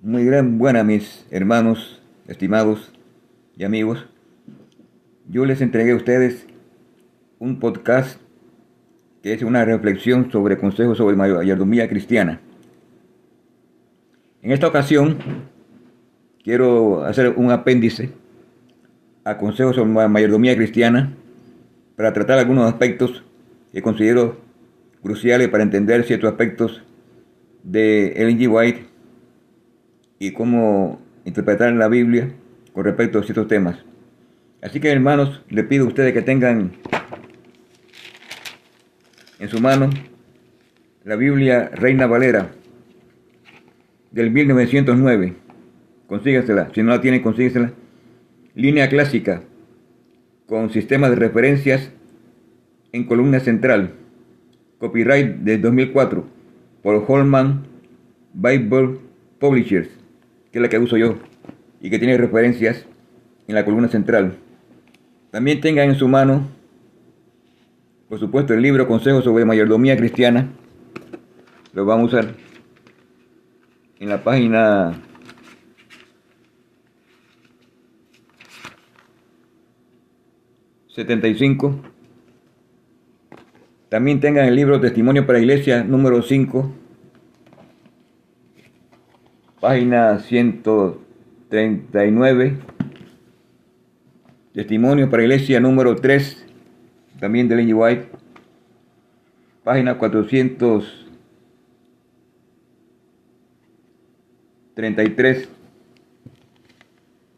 Muy gran, buena, mis hermanos, estimados y amigos. Yo les entregué a ustedes un podcast que es una reflexión sobre consejos sobre mayordomía cristiana. En esta ocasión quiero hacer un apéndice a consejos sobre mayordomía cristiana para tratar algunos aspectos que considero cruciales para entender ciertos aspectos de Ellen G. White y cómo interpretar la Biblia con respecto a ciertos temas. Así que hermanos, le pido a ustedes que tengan en su mano la Biblia Reina Valera del 1909. Consígasela, si no la tienen, consíguesela. Línea clásica con sistema de referencias en columna central. Copyright de 2004 por Holman Bible Publishers que es la que uso yo y que tiene referencias en la columna central. También tengan en su mano, por supuesto, el libro Consejos sobre Mayordomía Cristiana. Lo vamos a usar en la página ...75... También tengan el libro Testimonio para Iglesia número 5 página 139, testimonio para iglesia número 3, también de Lenny White, página 433,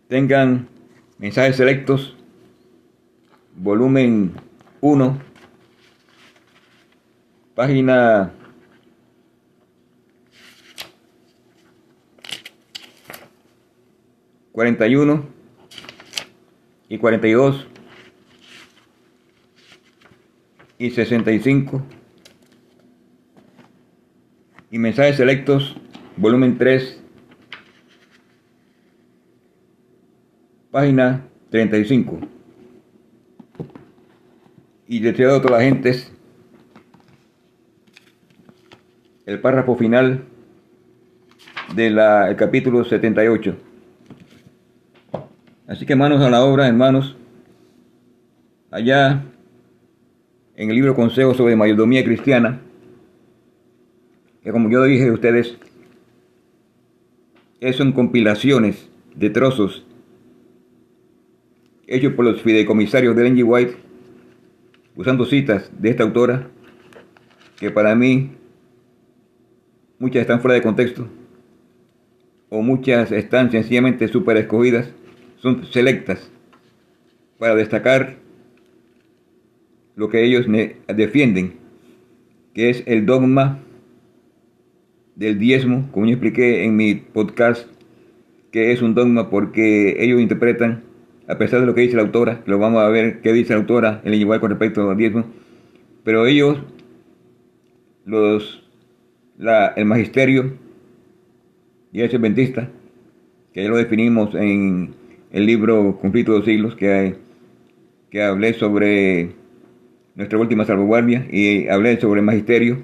tengan mensajes selectos, volumen 1, página 41 y 42 y 65 y mensajes selectos volumen 3 página 35 y deseado a todas las gentes el párrafo final del capítulo 78 Así que manos a la obra, hermanos. Allá en el libro Consejo sobre Mayordomía Cristiana, que como yo dije a ustedes, son compilaciones de trozos hechos por los fideicomisarios de Angie White, usando citas de esta autora, que para mí muchas están fuera de contexto, o muchas están sencillamente súper escogidas son selectas para destacar lo que ellos defienden, que es el dogma del diezmo, como yo expliqué en mi podcast, que es un dogma porque ellos interpretan, a pesar de lo que dice la autora, lo vamos a ver qué dice la autora en el igual con respecto al diezmo, pero ellos, los, el magisterio y el adventista, que ya lo definimos en el libro Conflicto de los Siglos que, que hablé sobre nuestra última salvaguardia y hablé sobre el magisterio.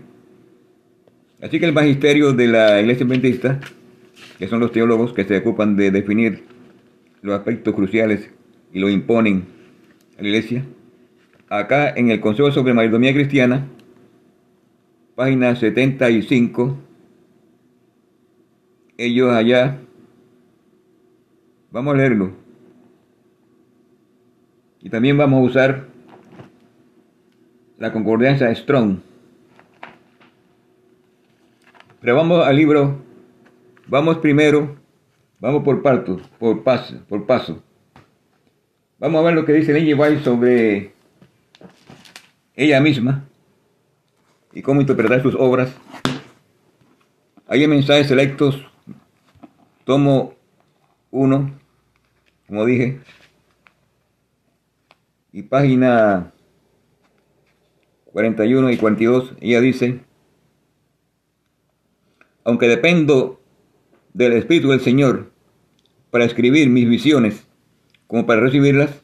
Así que el magisterio de la iglesia adventista, que son los teólogos que se ocupan de definir los aspectos cruciales y lo imponen a la iglesia, acá en el Consejo sobre Mayordomía Cristiana, página 75, ellos allá Vamos a leerlo. Y también vamos a usar la concordancia Strong. Pero vamos al libro. Vamos primero. Vamos por parto, por paso, por paso. Vamos a ver lo que dice Lenny White sobre ella misma y cómo interpretar sus obras. Hay mensajes selectos, tomo uno como dije. Y página 41 y 42, ella dice, aunque dependo del Espíritu del Señor para escribir mis visiones como para recibirlas,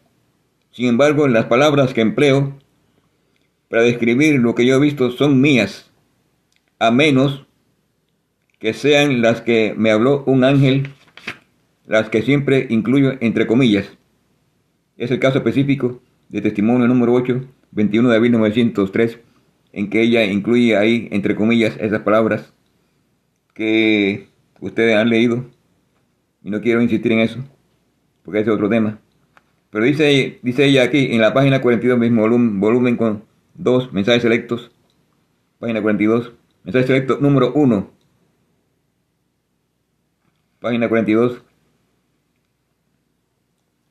sin embargo las palabras que empleo para describir lo que yo he visto son mías, a menos que sean las que me habló un ángel, las que siempre incluyo entre comillas. Es el caso específico de testimonio número 8, 21 de abril de 1903, en que ella incluye ahí, entre comillas, esas palabras que ustedes han leído. Y no quiero insistir en eso, porque ese es otro tema. Pero dice, dice ella aquí, en la página 42, mismo volumen, volumen con dos mensajes selectos, página 42, mensaje selecto número 1, página 42.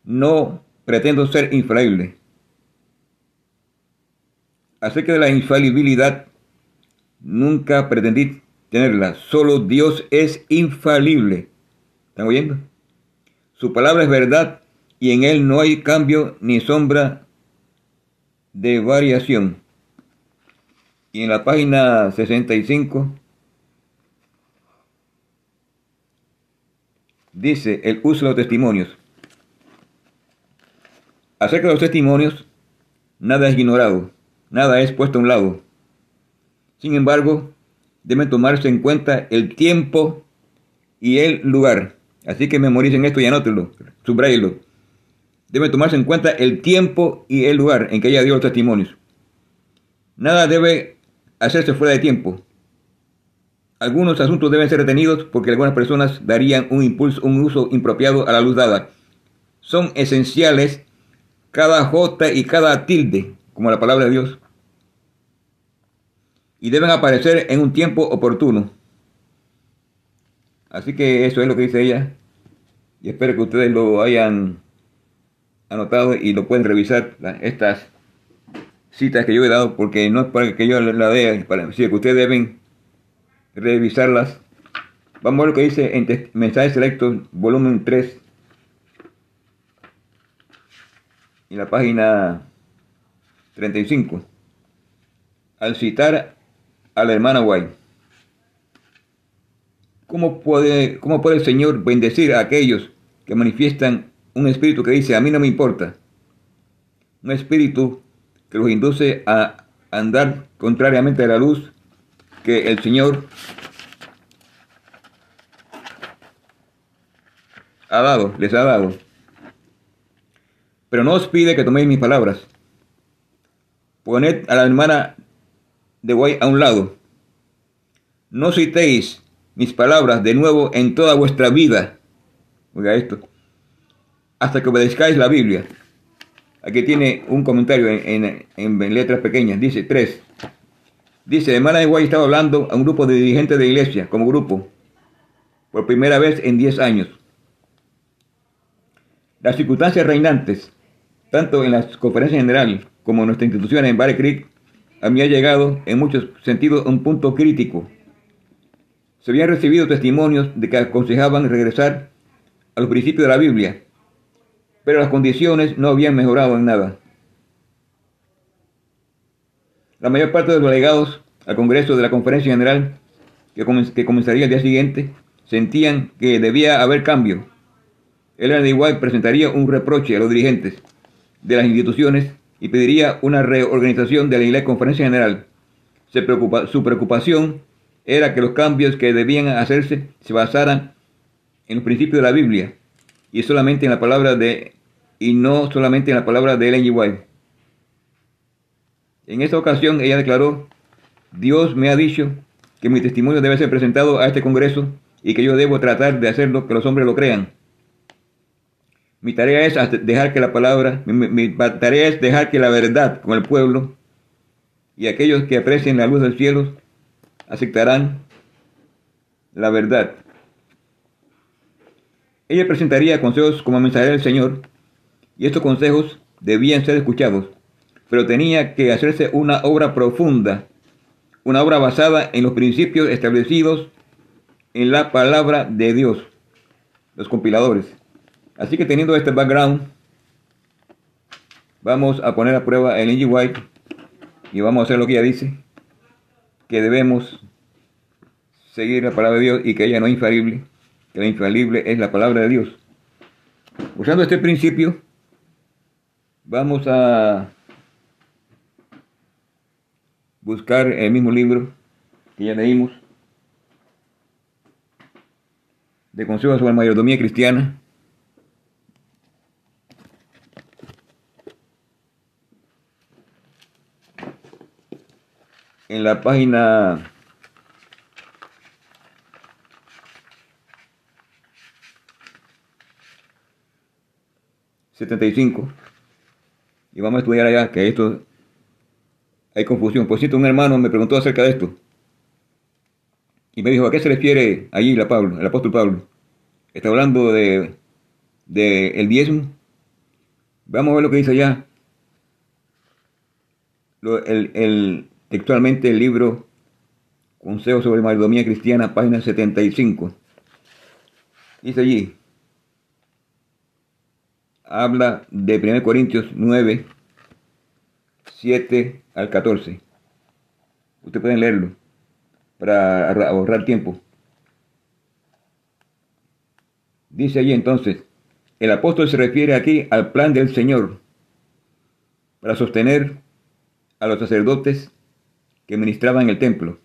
No pretendo ser infalible. Acerca de la infalibilidad, nunca pretendí tenerla. Solo Dios es infalible. ¿Están oyendo? Su palabra es verdad y en él no hay cambio ni sombra de variación. Y en la página 65 dice el uso de los testimonios. Acerca de los testimonios, nada es ignorado, nada es puesto a un lado. Sin embargo, debe tomarse en cuenta el tiempo y el lugar. Así que memoricen esto y anótenlo, subrayenlo. Debe tomarse en cuenta el tiempo y el lugar en que ella dio los testimonios. Nada debe hacerse fuera de tiempo. Algunos asuntos deben ser retenidos porque algunas personas darían un impulso, un uso impropiado a la luz dada. Son esenciales cada J y cada tilde, como la palabra de Dios. Y deben aparecer en un tiempo oportuno. Así que eso es lo que dice ella. Y espero que ustedes lo hayan anotado y lo pueden revisar, estas citas que yo he dado, porque no es para que yo la vea, para que ustedes deben revisarlas. Vamos a ver lo que dice en mensajes selectos, volumen 3, en la página 35, al citar a la hermana White. ¿Cómo puede, ¿Cómo puede el Señor bendecir a aquellos que manifiestan un espíritu que dice, a mí no me importa? Un espíritu que los induce a andar contrariamente a la luz que el Señor ha dado, les ha dado. Pero no os pide que toméis mis palabras. Poned a la hermana de Guay a un lado. No citéis mis palabras de nuevo en toda vuestra vida. Oiga esto. Hasta que obedezcáis la Biblia. Aquí tiene un comentario en, letras pequeñas. Dice 3. Dice, hermana de Guay estaba hablando a un grupo de dirigentes de iglesia, como grupo, por primera vez en 10 años. Las circunstancias reinantes, tanto en las conferencias generales como en nuestra institución en Barre Creek, a ha llegado en muchos sentidos a un punto crítico. Se habían recibido testimonios de que aconsejaban regresar a los principios de la Biblia, pero las condiciones no habían mejorado en nada. La mayor parte de los delegados al Congreso de la Conferencia General, que, comenzaría el día siguiente, sentían que debía haber cambio. El de igual presentaría un reproche a los dirigentes de las instituciones y pediría una reorganización de la Iglesia Conferencia General. Su preocupación era que los cambios que debían hacerse se basaran en los principios de la Biblia y solamente en la palabra de y no solamente en la palabra de Ellen G. White. En esta ocasión ella declaró, Dios me ha dicho que mi testimonio debe ser presentado a este Congreso y que yo debo tratar de hacerlo que los hombres lo crean. Mi tarea es dejar que la palabra, mi, tarea es dejar que la verdad con el pueblo y aquellos que aprecien la luz del cielo aceptarán la verdad. Ella presentaría consejos como mensajera del Señor y estos consejos debían ser escuchados pero tenía que hacerse una obra profunda, una obra basada en los principios establecidos en la palabra de Dios, los compiladores. Así que teniendo este background, vamos a poner a prueba el N.G. White y vamos a hacer lo que ella dice, que debemos seguir la palabra de Dios y que ella no es infalible, que la infalible es la palabra de Dios. Usando este principio, vamos a buscar el mismo libro que ya leímos. de Consejo sobre Mayordomía Cristiana. En la página ...75... ...y vamos a estudiar allá... ...que esto... ...hay confusión... Por cierto, un hermano me preguntó acerca de esto... Y me dijo, ¿a qué se refiere allí la Pablo, el apóstol Pablo? Está hablando de, de el diezmo. Vamos a ver lo que dice allá. el, el, textualmente el libro Consejo sobre Mayordomía Cristiana, página 75. Dice allí, habla de 1 Corintios 9, 7 al 14. Ustedes pueden leerlo para ahorrar tiempo. Dice allí entonces, el apóstol se refiere aquí al plan del Señor para sostener a los sacerdotes que ministraban el templo.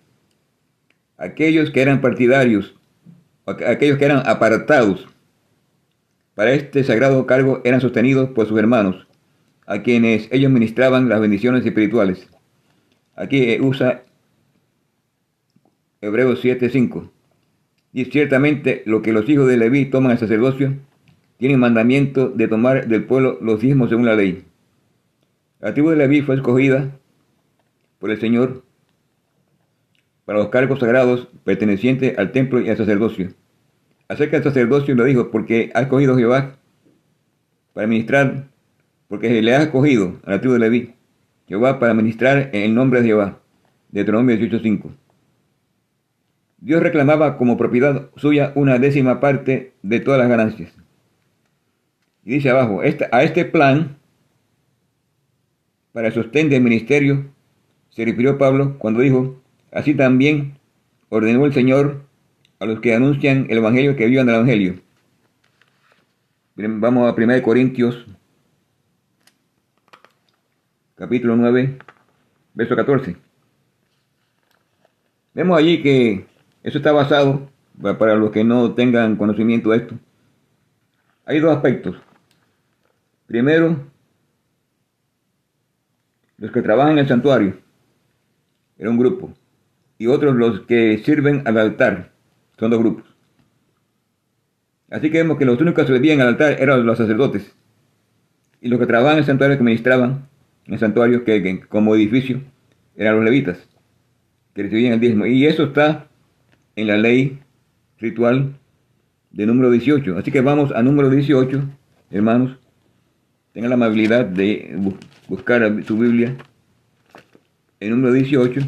Aquellos que eran partidarios, aquellos que eran apartados para este sagrado cargo eran sostenidos por sus hermanos, a quienes ellos ministraban las bendiciones espirituales. Aquí usa Hebreos 7:5. Y ciertamente lo que los hijos de Leví toman al sacerdocio, tienen mandamiento de tomar del pueblo los diezmos según la ley. La tribu de Leví fue escogida por el Señor para los cargos sagrados pertenecientes al templo y al sacerdocio. Acerca del sacerdocio lo dijo, porque ha escogido Jehová para ministrar, porque le ha escogido a la tribu de Leví, Jehová para ministrar en el nombre de Jehová. Deuteronomio 18.5. Dios reclamaba como propiedad suya una décima parte de todas las ganancias. Y dice abajo, a este plan para el sostén del ministerio se refirió Pablo cuando dijo, así también ordenó el Señor a los que anuncian el Evangelio que vivan el Evangelio. Vamos a 1 Corintios, capítulo 9, verso 14. Vemos allí que eso está basado, para los que no tengan conocimiento de esto, hay dos aspectos. Primero, los que trabajan en el santuario, era un grupo, y otros los que sirven al altar, son dos grupos. Así que vemos que los únicos que servían al altar eran los sacerdotes, y los que trabajaban en el santuario, que ministraban en el santuario, que, como edificio, eran los levitas, que recibían el diezmo. Y eso está en la ley ritual de número 18. Así que vamos a número 18, hermanos. Tengan la amabilidad de buscar su Biblia. El número 18.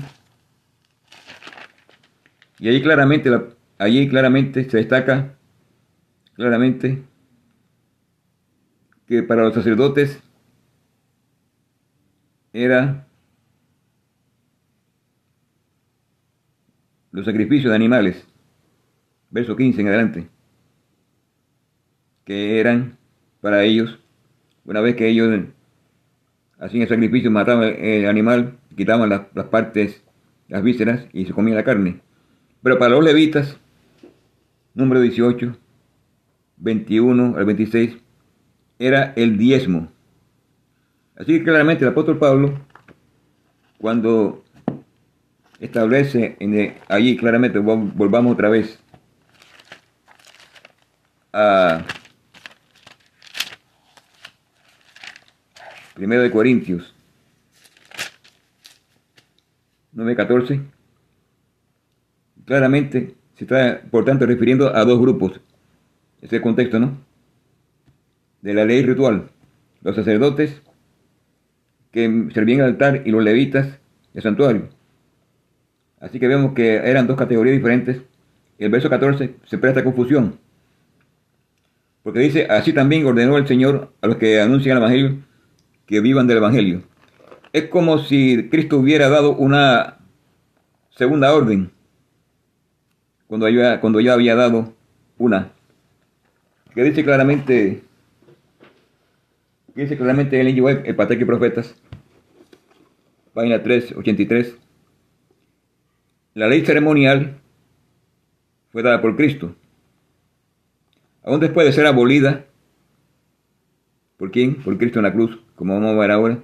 Y allí claramente, allí claramente se destaca claramente que para los sacerdotes era los sacrificios de animales, verso 15 en adelante, que eran para ellos, una vez que ellos hacían el sacrificio, mataban el animal, quitaban las partes, las vísceras y se comía la carne. Pero para los levitas, número 18, 21 al 26, era el diezmo. Así que claramente el apóstol Pablo, cuando establece en allí claramente, volvamos otra vez a Primero de Corintios 9.14. Claramente se está, por tanto, refiriendo a dos grupos. Ese es el contexto, ¿no? De la ley ritual. Los sacerdotes que servían al altar y los levitas del santuario. Así que vemos que eran dos categorías diferentes. El verso 14 se presta confusión. Porque dice, así también ordenó el Señor a los que anuncian el Evangelio que vivan del Evangelio. Es como si Cristo hubiera dado una segunda orden cuando ya, cuando ya había dado una. Que dice claramente, que dice claramente el web, el Patriarca y Profetas, página 3, 83 la ley ceremonial fue dada por Cristo. aún después de ser abolida, ¿por quién? Por Cristo en la cruz, como vamos a ver ahora.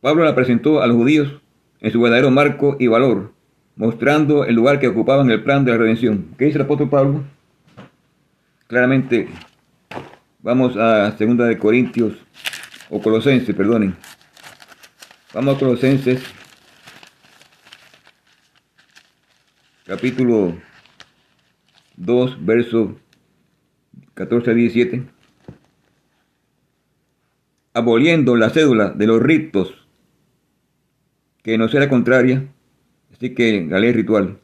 Pablo la presentó a los judíos en su verdadero marco y valor, mostrando el lugar que ocupaba en el plan de la redención. ¿Qué dice el apóstol Pablo? Claramente, vamos a 2 de Corintios, o Colosenses, perdonen. Vamos a Colosenses, capítulo 2, verso 14 a 17. Aboliendo la cédula de los ritos que nos era contraria, así que la ley ritual,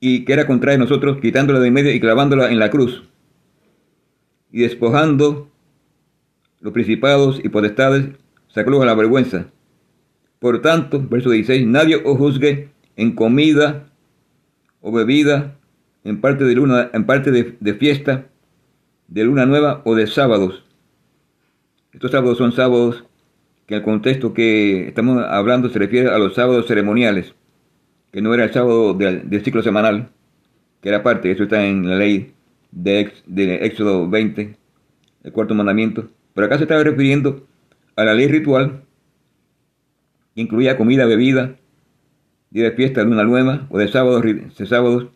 y que era contraria a nosotros, quitándola de en medio y clavándola en la cruz, y despojando los principados y potestades, sacólos a la vergüenza. Por tanto, verso 16, nadie os juzgue en comida o bebida, en parte de luna, en parte de, de fiesta, de luna nueva o de sábados. Estos sábados son sábados que el contexto que estamos hablando se refiere a los sábados ceremoniales, que no era el sábado del, ciclo semanal, que era parte, eso está en la ley de, de Éxodo 20, el cuarto mandamiento, pero acá se estaba refiriendo a la ley ritual, que incluía comida, bebida, día de fiesta, luna nueva o de sábados, de sábados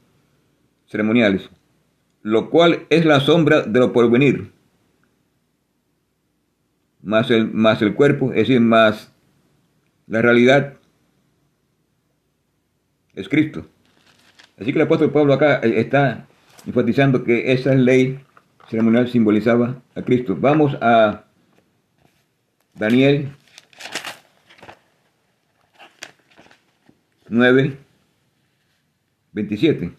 ceremoniales, lo cual es la sombra de lo porvenir más el, más el cuerpo, es decir, más la realidad es Cristo. Así que el apóstol Pablo acá eh, está enfatizando que esa ley ceremonial simbolizaba a Cristo. Vamos a Daniel 9, 27.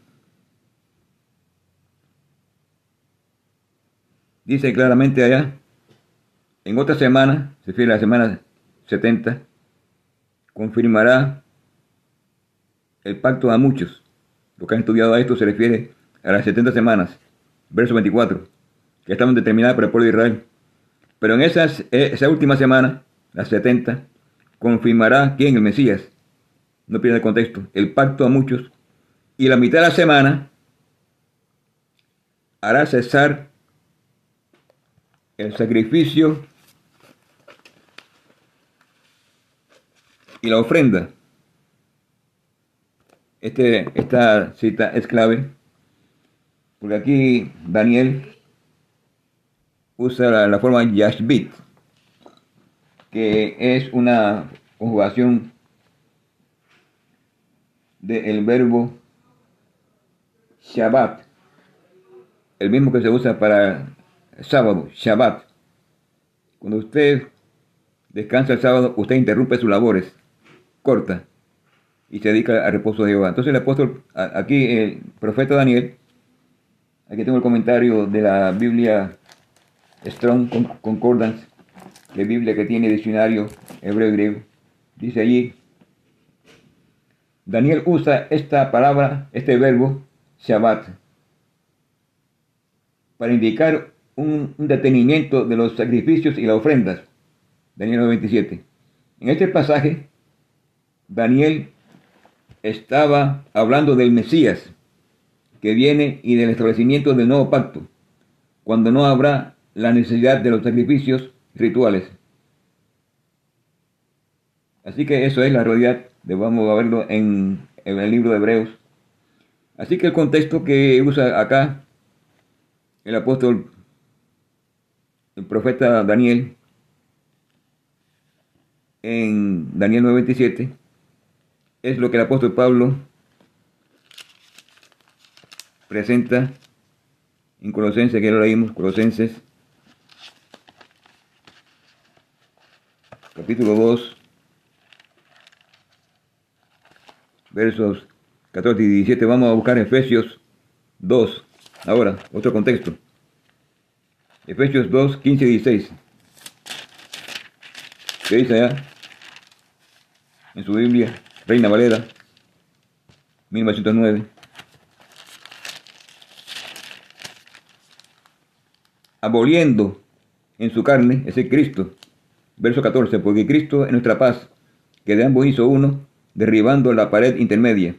Dice claramente allá, en otra semana, se refiere a la semana 70, confirmará el pacto a muchos. Lo que han estudiado a esto se refiere a las 70 semanas, verso 24, que estaban determinadas por el pueblo de Israel. Pero en esas, esa última semana, las 70, confirmará quién, el Mesías. No pierda el contexto. El pacto a muchos. Y la mitad de la semana hará cesar el sacrificio y la ofrenda. Este, esta cita es clave porque aquí Daniel usa la, forma yashbit, que es una conjugación del verbo Shabbat, el mismo que se usa para sábado, Shabbat. Cuando usted descansa el sábado, usted interrumpe sus labores corta y se dedica al reposo de Jehová. Entonces el apóstol, aquí el profeta Daniel, aquí tengo el comentario de la Biblia Strong Concordance, la Biblia que tiene diccionario hebreo y griego, dice allí, Daniel usa esta palabra, este verbo, Shabbat, para indicar un, un detenimiento de los sacrificios y las ofrendas. Daniel 97. En este pasaje, Daniel estaba hablando del Mesías que viene y del establecimiento del nuevo pacto, cuando no habrá la necesidad de los sacrificios rituales. Así que eso es la realidad, vamos a verlo en, en el libro de Hebreos. Así que el contexto que usa acá el apóstol, el profeta Daniel, en Daniel 9:27, es lo que el apóstol Pablo presenta en Colosenses, que lo leímos, Colosenses, capítulo 2, versos 14 y 17. Vamos a buscar Efesios 2. Ahora, otro contexto. Efesios 2, 15 y 16. ¿Qué dice allá? En su Biblia. Reina Valera, 1909. Aboliendo en su carne, ese Cristo. Verso 14, porque Cristo es nuestra paz, que de ambos hizo uno, derribando la pared intermedia.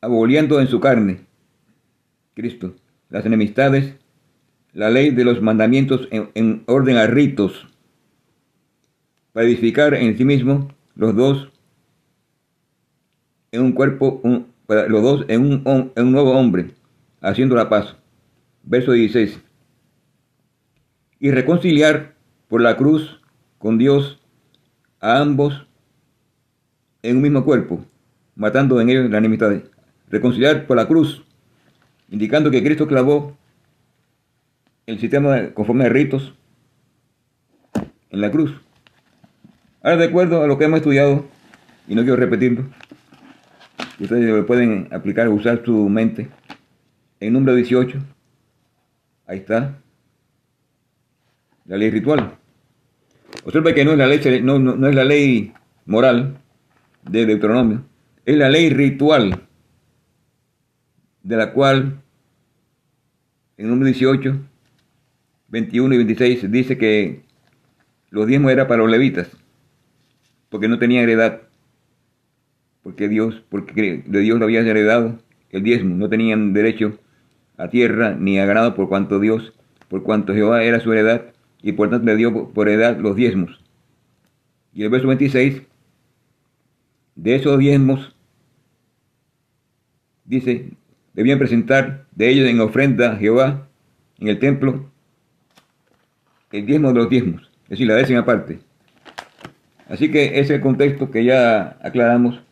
Aboliendo en su carne, Cristo, las enemistades, la ley de los mandamientos en, en orden a ritos, para edificar en sí mismo los dos en un cuerpo, los dos en un, en un nuevo hombre, haciendo la paz. Verso 16. Y reconciliar por la cruz con Dios a ambos en un mismo cuerpo, matando en ellos la enemistad. Reconciliar por la cruz, indicando que Cristo clavó el sistema conforme a ritos en la cruz. Ahora, de acuerdo a lo que hemos estudiado, y no quiero repetirlo, ustedes pueden aplicar, usar su mente. En número 18, ahí está, la ley ritual. Observa que no es la ley, no, no, no es la ley moral de Deuteronomio, es la ley ritual, de la cual en número 18, 21 y 26 dice que los diezmos era para los levitas, porque no tenían heredad, porque Dios, porque de Dios lo había heredado el diezmo, no tenían derecho a tierra ni a ganado por cuanto Dios, por cuanto Jehová era su heredad, y por tanto le dio por heredad los diezmos. Y el verso 26, de esos diezmos, dice, debían presentar de ellos en ofrenda a Jehová en el templo el diezmo de los diezmos, es decir, la décima parte. Así que ese contexto que ya aclaramos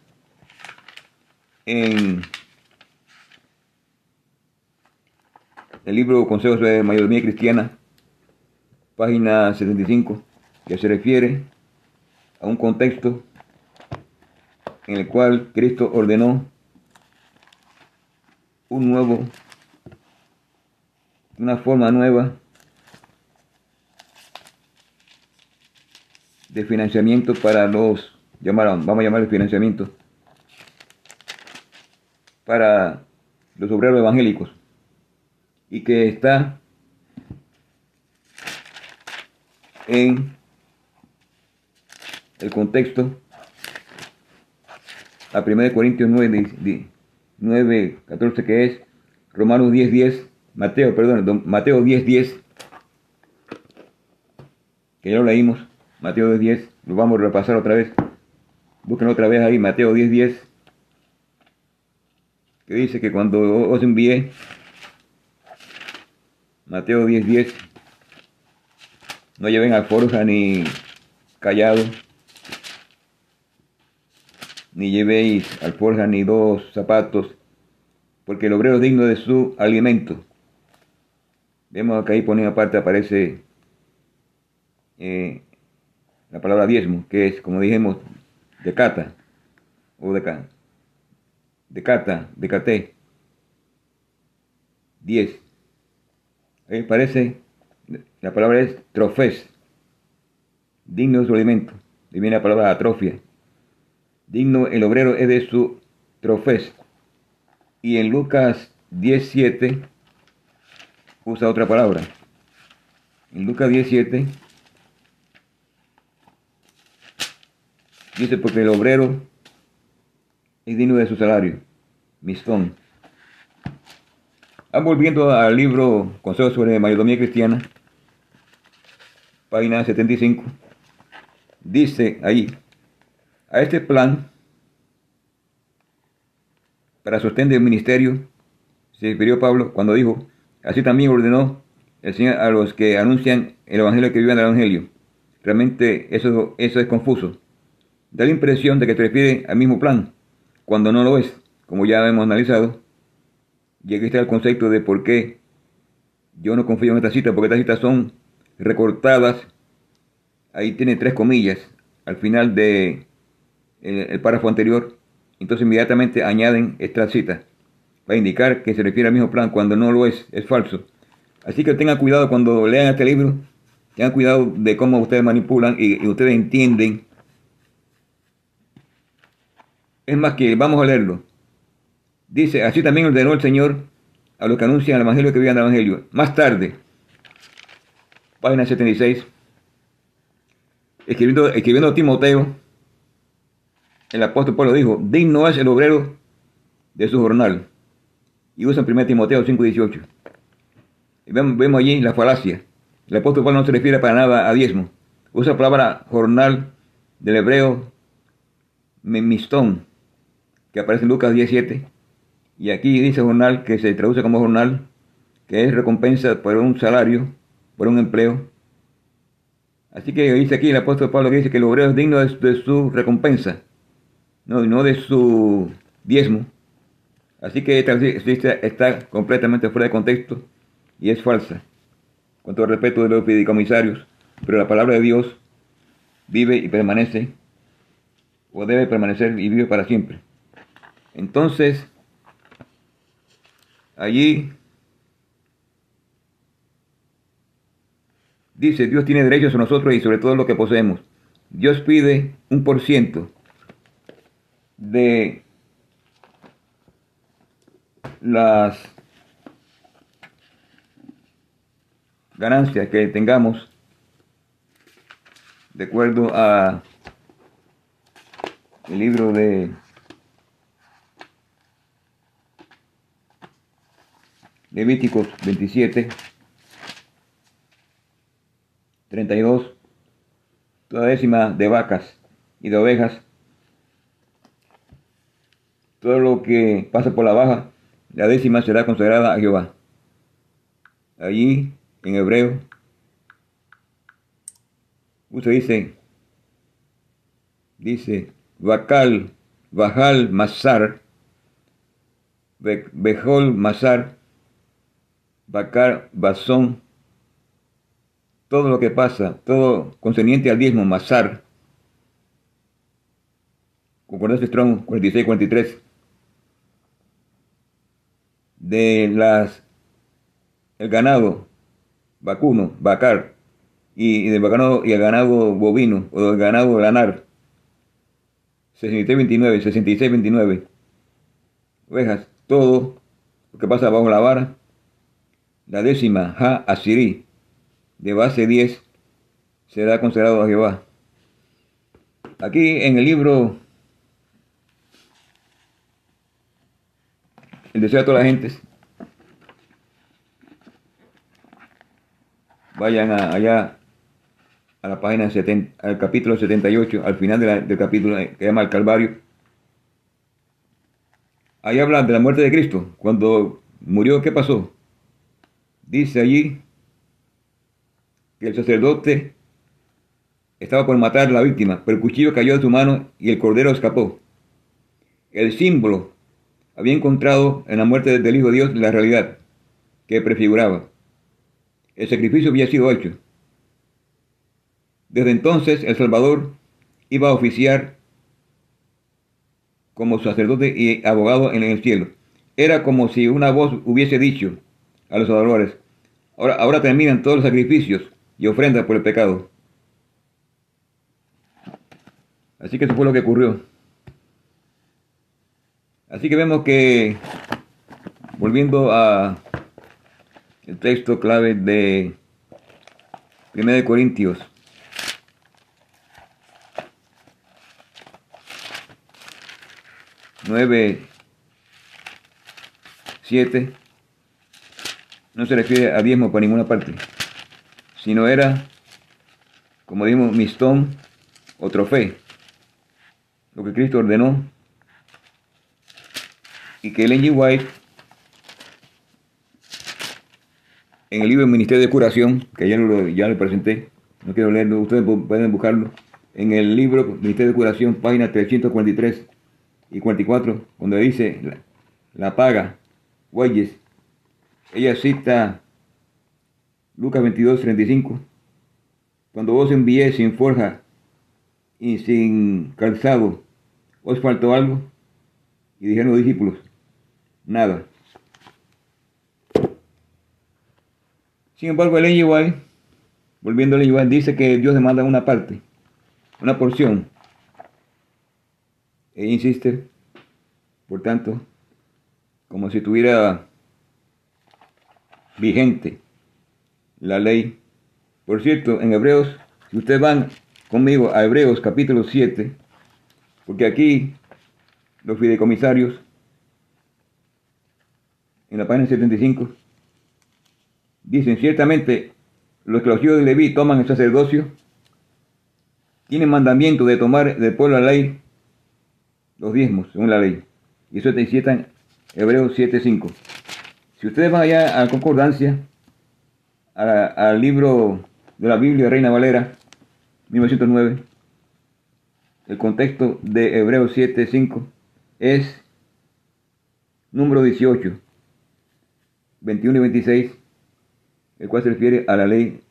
en el libro Consejos de Mayordomía Cristiana, página 75, que se refiere a un contexto en el cual Cristo ordenó un nuevo, una forma nueva de financiamiento para los, llamaron, vamos a llamar financiamiento, para los obreros evangélicos. Y que está en el contexto a 1 Corintios 9, 9, 14 que es Romanos 10, 10, Mateo, perdón, Mateo 10, 10, que ya lo leímos, Mateo 10, 10, lo vamos a repasar otra vez, busquen otra vez ahí, Mateo 10, 10, que dice que cuando os envié, Mateo 10, 10, no lleven alforja ni callado, ni llevéis alforja ni dos zapatos, porque el obrero es digno de su alimento. Vemos que ahí pone aparte aparece eh, la palabra diezmo, que es, como dijimos, de cata, o de, de cata, de caté, diez. Ahí parece, la palabra es trofés, digno de su alimento. Y viene la palabra atrofia. Digno el obrero es de su trofés. Y en Lucas 17 usa otra palabra. En Lucas 17 dice porque el obrero es digno de su salario. Mistón. Volviendo al libro Consejos sobre Mayordomía Cristiana, página 75, dice ahí, a este plan para sostén del ministerio se refirió Pablo cuando dijo, así también ordenó el Señor a los que anuncian el Evangelio que viven el Evangelio. Realmente eso, eso es confuso. Da la impresión de que se refiere al mismo plan, cuando no lo es, como ya hemos analizado. Y está el concepto de por qué yo no confío en esta cita, porque estas citas son recortadas. Ahí tiene tres comillas al final de párrafo anterior, entonces inmediatamente añaden esta cita para indicar que se refiere al mismo plan cuando no lo es, es falso. Así que tengan cuidado cuando lean este libro, tengan cuidado de cómo ustedes manipulan y, ustedes entienden. Es más que vamos a leerlo. Dice, así también ordenó el Señor a los que anuncian el Evangelio que vivan el Evangelio. Más tarde, página 76, escribiendo, escribiendo a Timoteo, el apóstol Pablo dijo, digno es el obrero de su jornal. Y usa en 1 Timoteo 5:18. Y vemos, vemos allí la falacia. El apóstol Pablo no se refiere para nada a diezmo. Usa la palabra jornal del hebreo memistón, que aparece en Lucas 17. Y aquí dice jornal, que se traduce como jornal, que es recompensa por un salario, por un empleo. Así que dice aquí el apóstol Pablo que dice que el obrero es digno de, su recompensa, no, no de su diezmo. Así que esta cita está completamente fuera de contexto y es falsa, con todo respeto de los fideicomisarios, pero la palabra de Dios vive y permanece, o debe permanecer y vive para siempre. Entonces, allí dice, Dios tiene derechos a nosotros y sobre todo lo que poseemos. Dios pide un por ciento de las ganancias que tengamos de acuerdo a el libro de Levíticos 27 32 toda décima de vacas y de ovejas todo lo que pasa por la baja la décima será consagrada a Jehová. Allí, en hebreo, usted dice, dice, Bakal, Bajal, Masar, Bejol, Masar, Bakar, Basón, todo lo que pasa, todo concerniente al diezmo, Masar, Concordancia Strong 46-43, de las el ganado vacuno, vacar, y, del ganado y el ganado bovino o del ganado lanar. 63-29, 66-29. Ovejas, todo lo que pasa bajo la vara. La décima, Ha Asirí, de base 10, será considerado a Jehová. Aquí en el libro el deseo de todas las gentes. Vayan allá a la página 70, al capítulo 78, al final del capítulo que se llama el Calvario. Ahí hablan de la muerte de Cristo. Cuando murió, ¿qué pasó? Dice allí que el sacerdote estaba por matar a la víctima, pero el cuchillo cayó de su mano y el cordero escapó. El símbolo había encontrado en la muerte del Hijo de Dios la realidad que prefiguraba. El sacrificio había sido hecho. Desde entonces el Salvador iba a oficiar como sacerdote y abogado en el cielo. Era como si una voz hubiese dicho a los adoradores, ahora, ahora terminan todos los sacrificios y ofrendas por el pecado. Así que eso fue lo que ocurrió. Así que vemos que, volviendo a el texto clave de 1 de Corintios, nueve, siete, no se refiere a diezmo por ninguna parte, sino era, como dimos, mistón o trofeo, lo que Cristo ordenó y que Ellen G. White, en el libro Ministerio de Curación, que ya lo, ya lo presenté, no quiero leerlo, ustedes pueden buscarlo, en el libro Ministerio de Curación, página 343 y 44, donde dice la, paga, Weyes, ella cita Lucas 22, 35, cuando vos envié sin forja y sin calzado, ¿os faltó algo? Y dijeron los discípulos, nada. Sin embargo, el igual volviendo al igual dice que Dios demanda una parte, una porción. E insiste, por tanto, como si estuviera vigente la ley. Por cierto, en Hebreos, si ustedes van conmigo a Hebreos capítulo 7, porque aquí los fideicomisarios en la página 75, dicen ciertamente los que los hijos de Leví toman el sacerdocio, tienen mandamiento de tomar del pueblo la ley, los diezmos, según la ley. Y eso te en Hebreos 7.5. Si ustedes van allá a concordancia, al libro de la Biblia Reina Valera, 1909, el contexto de Hebreos 7.5 es número 18, 21 y 26, el cual se refiere a la ley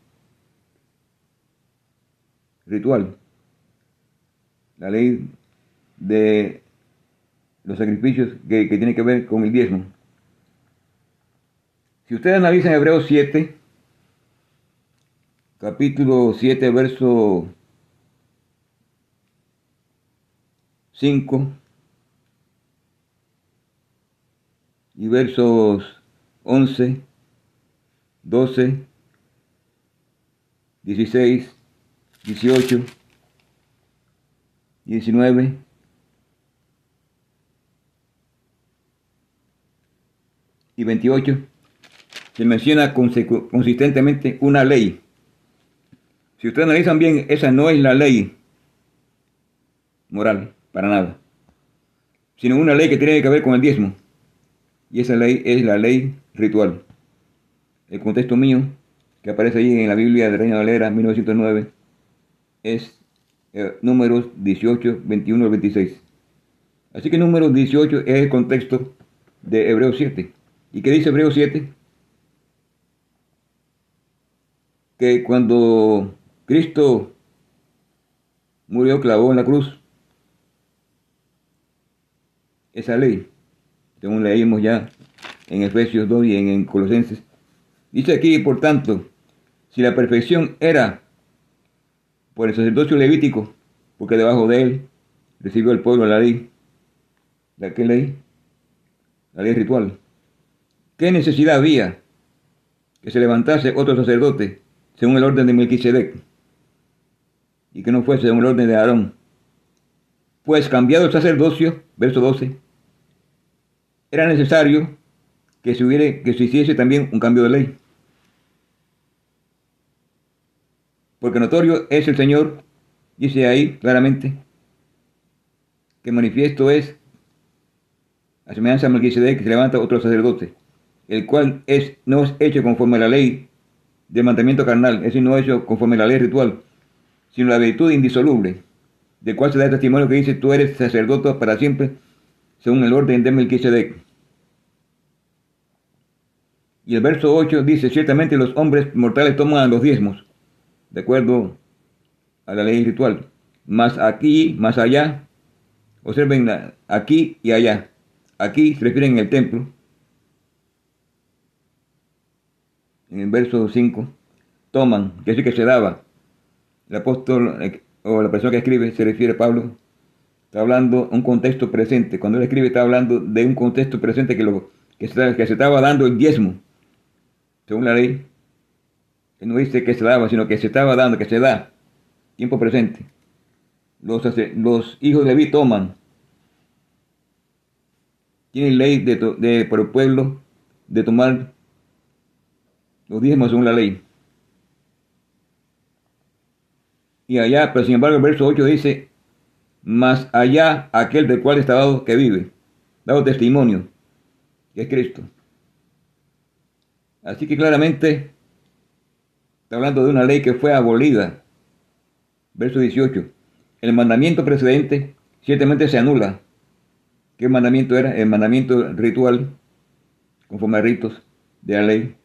ritual, la ley de los sacrificios que tiene que ver con el diezmo. Si ustedes analizan Hebreos 7, capítulo 7, verso 5 y versos 11, 12, 16, 18, 19, y 28, se menciona consistentemente una ley. Si ustedes analizan bien, esa no es la ley moral, para nada, sino una ley que tiene que ver con el diezmo. Y esa ley es la ley ritual. El contexto mío, que aparece ahí en la Biblia de Reina Valera 1909, es eh, números 18, 21 al 26. Así que números 18 es el contexto de Hebreos 7. ¿Y qué dice Hebreos 7? Que cuando Cristo murió, clavó en la cruz, esa ley, según leímos ya en Efesios 2 y en, Colosenses, dice aquí, por tanto, si la perfección era por el sacerdocio levítico, porque debajo de él recibió el pueblo la ley, ¿la qué ley? La ley ritual. ¿Qué necesidad había que se levantase otro sacerdote según el orden de Melquisedec y que no fuese según el orden de Aarón? Pues cambiado el sacerdocio, verso 12, era necesario que se, hubiera, que se hiciese también un cambio de ley. Porque notorio es el Señor, dice ahí claramente, que manifiesto es, a semejanza de Melquisedec, que se levanta otro sacerdote el cual es, no es hecho conforme a la ley del mandamiento carnal, es decir, no hecho conforme a la ley ritual, sino la virtud indisoluble, de cual se da el testimonio que dice, tú eres sacerdote para siempre, según el orden de Melquisedec. Y el verso 8 dice, ciertamente los hombres mortales toman los diezmos, de acuerdo a la ley ritual, más aquí, más allá, observen aquí y allá. Aquí se refieren el templo, en el verso 5, toman, que es que se daba. El apóstol eh, o la persona que escribe se refiere a Pablo, está hablando un contexto presente. Cuando él escribe está hablando de un contexto presente que, lo, que, se, estaba dando el diezmo, según la ley. Él no dice que se daba, sino que se estaba dando, que se da, tiempo presente. Los, hijos de David toman, tienen ley de, por el pueblo de tomar los diezmos según la ley. Y allá, pero sin embargo el verso 8 dice, más allá aquel del cual está dado que vive, dado testimonio, que es Cristo. Así que claramente está hablando de una ley que fue abolida. Verso 18. El mandamiento precedente ciertamente se anula. ¿Qué mandamiento era? El mandamiento ritual, conforme a ritos de la ley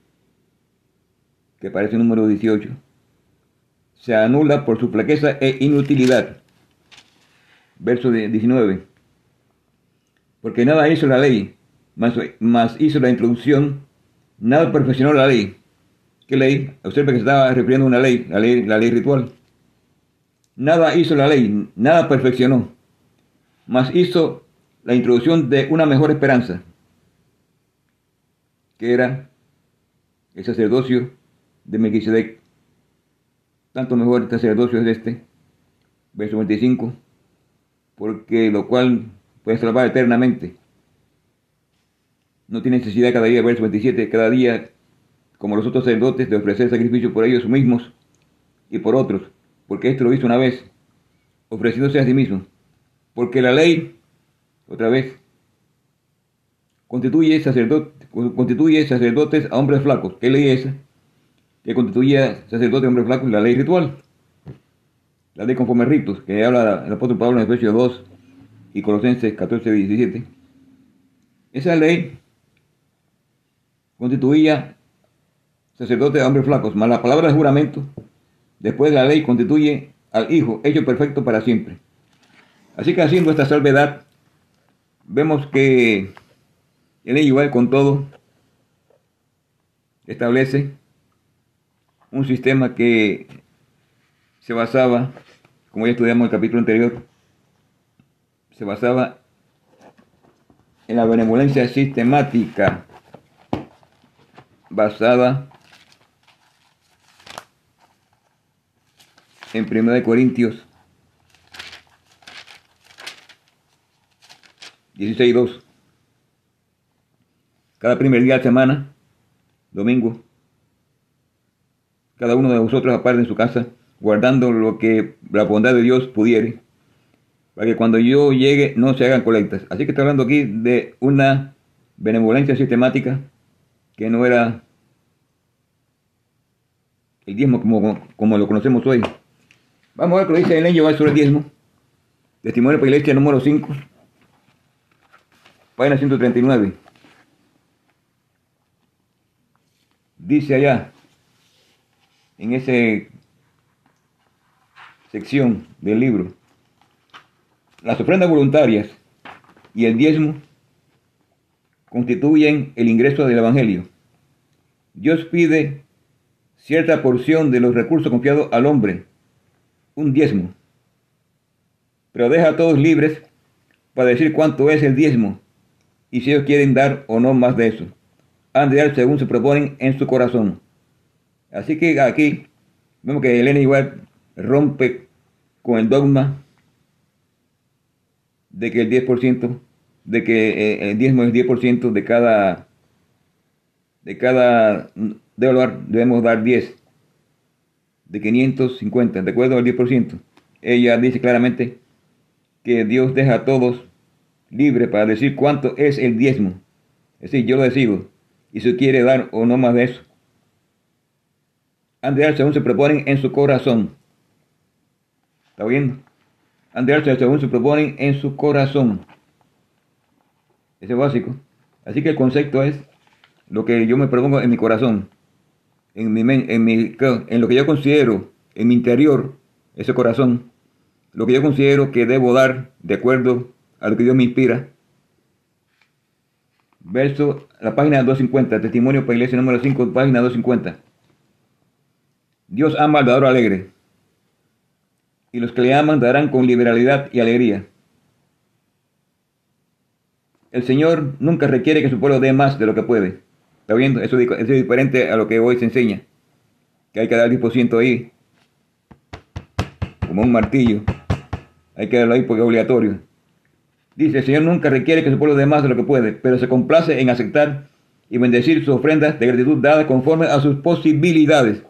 que parece número 18, se anula por su flaqueza e inutilidad. Verso 19. Porque nada hizo la ley, más, hizo la introducción, nada perfeccionó la ley. ¿Qué ley? Observa que se estaba refiriendo a una ley, la ley, la ley ritual. Nada hizo la ley, nada perfeccionó, más hizo la introducción de una mejor esperanza, que era el sacerdocio de Melquisedec. Tanto mejor el sacerdocio es este, verso 25, porque lo cual puede salvar eternamente. No tiene necesidad cada día, verso 27, cada día como los otros sacerdotes, de ofrecer sacrificio por ellos mismos y por otros, porque esto lo hizo una vez, ofreciéndose a sí mismo. Porque la ley, otra vez, constituye, sacerdote, constituye sacerdotes a hombres flacos. ¿Qué ley es esa? Que constituye sacerdotes a hombres flacos la ley ritual. La ley conforme ritos, que habla el apóstol Pablo en Efesios 2 y Colosenses 14 y 17. Esa ley constituía sacerdotes a hombres flacos, más la palabra de juramento, después de la ley, constituye al Hijo, hecho perfecto para siempre. Así que haciendo esta salvedad, vemos que el ley igual con todo establece un sistema que se basaba, como ya estudiamos en el capítulo anterior, se basaba en la benevolencia sistemática basada en 1 Corintios 16.2. Cada primer día de semana, domingo, cada uno de vosotros aparte en su casa, guardando lo que la bondad de Dios pudiere, para que cuando yo llegue no se hagan colectas. Así que estoy hablando aquí de una benevolencia sistemática que no era el diezmo como, como lo conocemos hoy. Vamos a ver lo que dice el año sobre el diezmo. Testimonio para la iglesia número 5, página 139. Dice allá, en esa sección del libro, las ofrendas voluntarias y el diezmo constituyen el ingreso del Evangelio. Dios pide cierta porción de los recursos confiados al hombre un diezmo, pero deja a todos libres para decir cuánto es el diezmo y si ellos quieren dar o no más de eso. Han de dar según se proponen en su corazón. Así que aquí vemos que Elena igual rompe con el dogma de que el 10%, de que eh, el diezmo es 10% de cada, de cada dólar debemos dar 10 de 550, de acuerdo al 10%. Ella dice claramente que Dios deja a todos libres para decir cuánto es el diezmo. Es decir, yo lo decido. Y si quiere dar o no más de eso. Han de dar según se proponen en su corazón. ¿Está de dar según se proponen en su corazón. Ese es básico. Así que el concepto es lo que yo me propongo en mi corazón en, mi, en, en lo que yo considero, en mi interior, ese corazón, lo que yo considero que debo dar de acuerdo a lo que Dios me inspira. Verso, la página 250, testimonio para iglesia número 5, página 250. Dios ama al dador alegre, y los que le aman darán con liberalidad y alegría. El Señor nunca requiere que su pueblo dé más de lo que puede. ¿Está viendo? Eso, es diferente a lo que hoy se enseña. Que hay que dar el 10% ahí. Como un martillo. Hay que darlo ahí porque es obligatorio. Dice, el Señor nunca requiere que su pueblo dé más de lo que puede, pero se complace en aceptar y bendecir sus ofrendas de gratitud dadas conforme a sus posibilidades.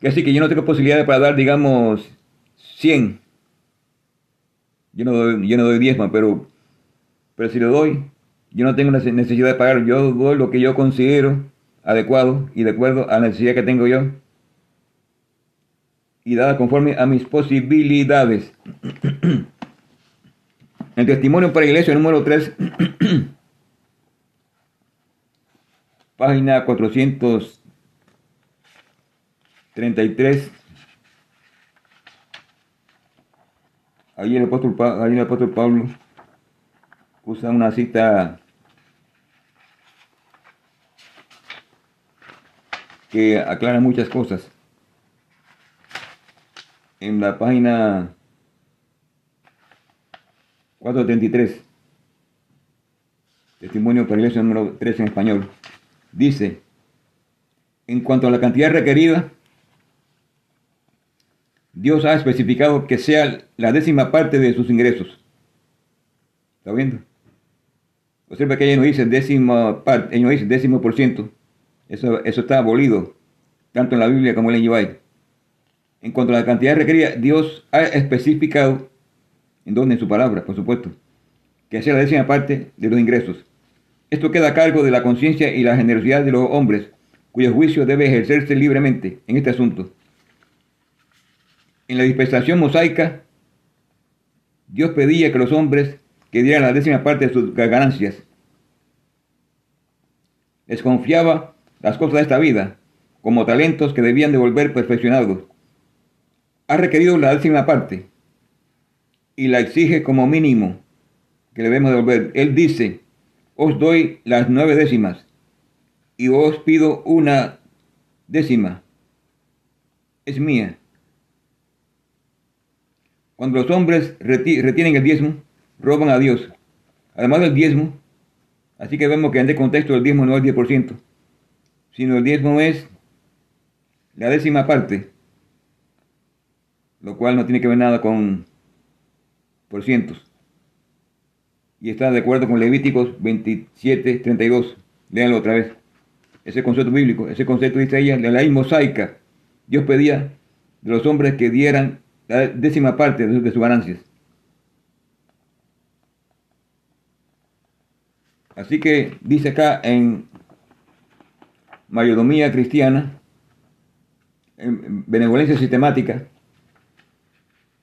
Que así que yo no tengo posibilidades para dar, digamos, 100. Yo no doy, yo no doy diezma, pero, pero si lo doy, yo no tengo necesidad de pagar, yo doy lo que yo considero adecuado y de acuerdo a la necesidad que tengo yo y dada conforme a mis posibilidades. El testimonio para iglesia número 3, página 433. Ahí el apóstol, el apóstol Pablo usa una cita que aclara muchas cosas. En la página 433, testimonio para iglesia número 3 en español, dice, en cuanto a la cantidad requerida, Dios ha especificado que sea la décima parte de sus ingresos. ¿Está viendo? Observa que ella no dice décima parte, ella no dice décimo por ciento, Eso, eso está abolido, tanto en la Biblia como en el Yibay. En cuanto a la cantidad requerida, Dios ha especificado, en donde en su palabra, por supuesto, que sea la décima parte de los ingresos. Esto queda a cargo de la conciencia y la generosidad de los hombres, cuyo juicio debe ejercerse libremente en este asunto. En la dispensación mosaica, Dios pedía que los hombres que dieran la décima parte de sus ganancias. Les confiaba las cosas de esta vida como talentos que debían devolver perfeccionados. Ha requerido la décima parte y la exige como mínimo que debemos devolver. Él dice, os doy las nueve décimas y os pido una décima. Es mía. Cuando los hombres retienen el diezmo, roban a Dios. Además del diezmo, así que vemos que en este contexto el diezmo no es 10%, sino el diezmo es la décima parte, lo cual no tiene que ver nada con por cientos. Y está de acuerdo con Levíticos 27, 32. Léanlo otra vez. Ese concepto bíblico, ese concepto dice ella, de la ley mosaica. Dios pedía de los hombres que dieran la décima parte de sus ganancias. Así que dice acá en mayordomía cristiana, en benevolencia sistemática,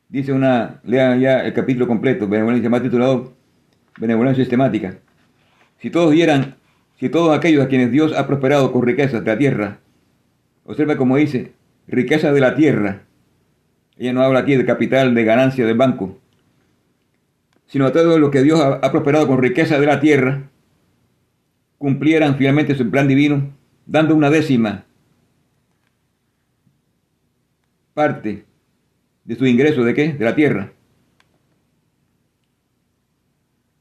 dice una, lea ya el capítulo completo, benevolencia más titulado Benevolencia sistemática. Si todos dieran, si todos aquellos a quienes Dios ha prosperado con riquezas de la tierra, observa como dice, riqueza de la tierra, ella no habla aquí de capital, de ganancia del banco, sino a todo lo que Dios ha, prosperado con riqueza de la tierra, cumplieran fielmente su plan divino, dando una décima parte de su ingreso de qué? De la tierra.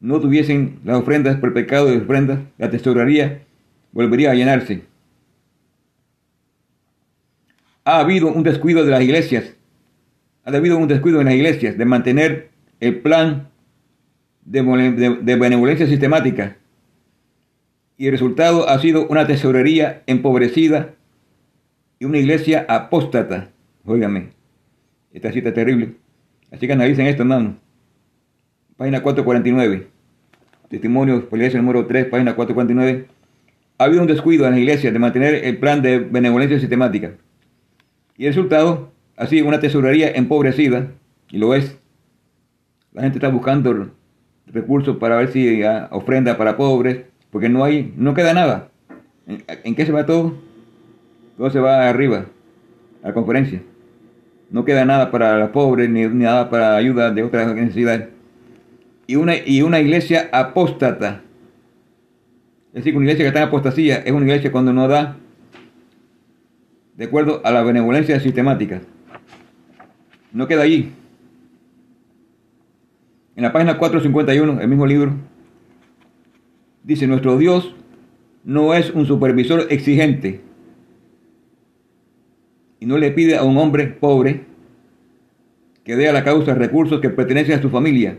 No tuviesen las ofrendas por pecado de ofrendas, la tesorería volvería a llenarse. Ha habido un descuido de las iglesias, ha habido un descuido en las iglesias de mantener el plan de, benevolencia sistemática y el resultado ha sido una tesorería empobrecida y una iglesia apóstata. Óigame, esta cita terrible. Así que analicen esto, hermano. Página 449. Testimonios por iglesia número 3, página 449. Ha habido un descuido en la iglesia de mantener el plan de benevolencia sistemática. Y el resultado sido una tesorería empobrecida, y lo es. La gente está buscando recursos para ver si ofrenda para pobres, porque no hay, no queda nada. ¿En, qué se va todo? Todo se va arriba, a la conferencia. No queda nada para los pobres, ni, nada para ayuda de otras necesidades. Y una, y una iglesia apóstata. Es decir, una iglesia que está en apostasía es una iglesia cuando no da de acuerdo a la benevolencia sistemática. No queda allí. En la página 451, el mismo libro, Dice, nuestro Dios no es un supervisor exigente y no le pide a un hombre pobre que dé a la causa recursos que pertenecen a su familia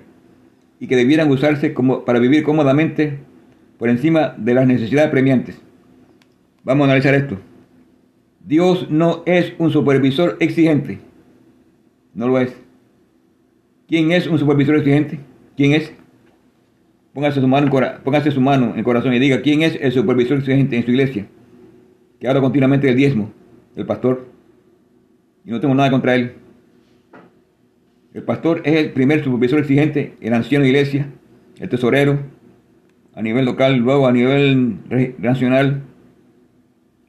y que debieran usarse como para vivir cómodamente por encima de las necesidades premiantes. Vamos a analizar esto. Dios no es un supervisor exigente. No lo es. ¿Quién es un supervisor exigente? ¿Quién es? Póngase su, mano en su mano en el corazón y diga quién es el supervisor exigente en su iglesia. Que habla continuamente del diezmo, el pastor. Y no tengo nada contra él. El pastor es el primer supervisor exigente, el anciano de iglesia, el tesorero, a nivel local, luego a nivel nacional,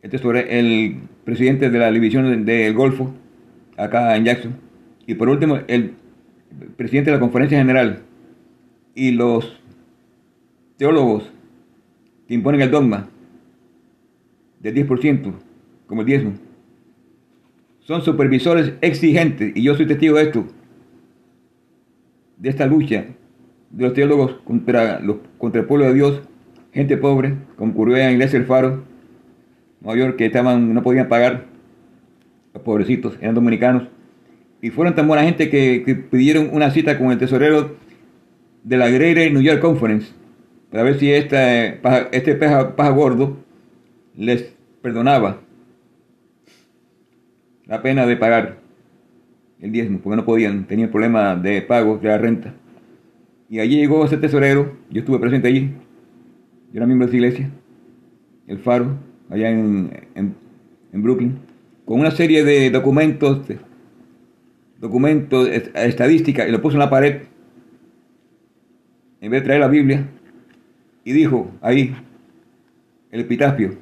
el, tesorero, el presidente de la división del Golfo, acá en Jackson. Y por último, el presidente de la conferencia general y los teólogos que imponen el dogma del 10%, como el diezmo, son supervisores exigentes, y yo soy testigo de esto, de esta lucha de los teólogos contra, los, contra el pueblo de Dios, gente pobre, como ocurrió en la iglesia del Faro, Nueva York, que estaban, no podían pagar, los pobrecitos, eran dominicanos, y fueron tan buena gente que, pidieron una cita con el tesorero de la Greater New York Conference, para ver si este, este paja, gordo les perdonaba la pena de pagar el diezmo, porque no podían, tenían problemas de pago de la renta. Y allí llegó ese tesorero, yo estuve presente allí, yo era miembro de esa iglesia, el Faro, allá en, en, Brooklyn, con una serie de documentos, documentos, estadísticas, y lo puso en la pared, en vez de traer la Biblia, y dijo ahí, el epitafio,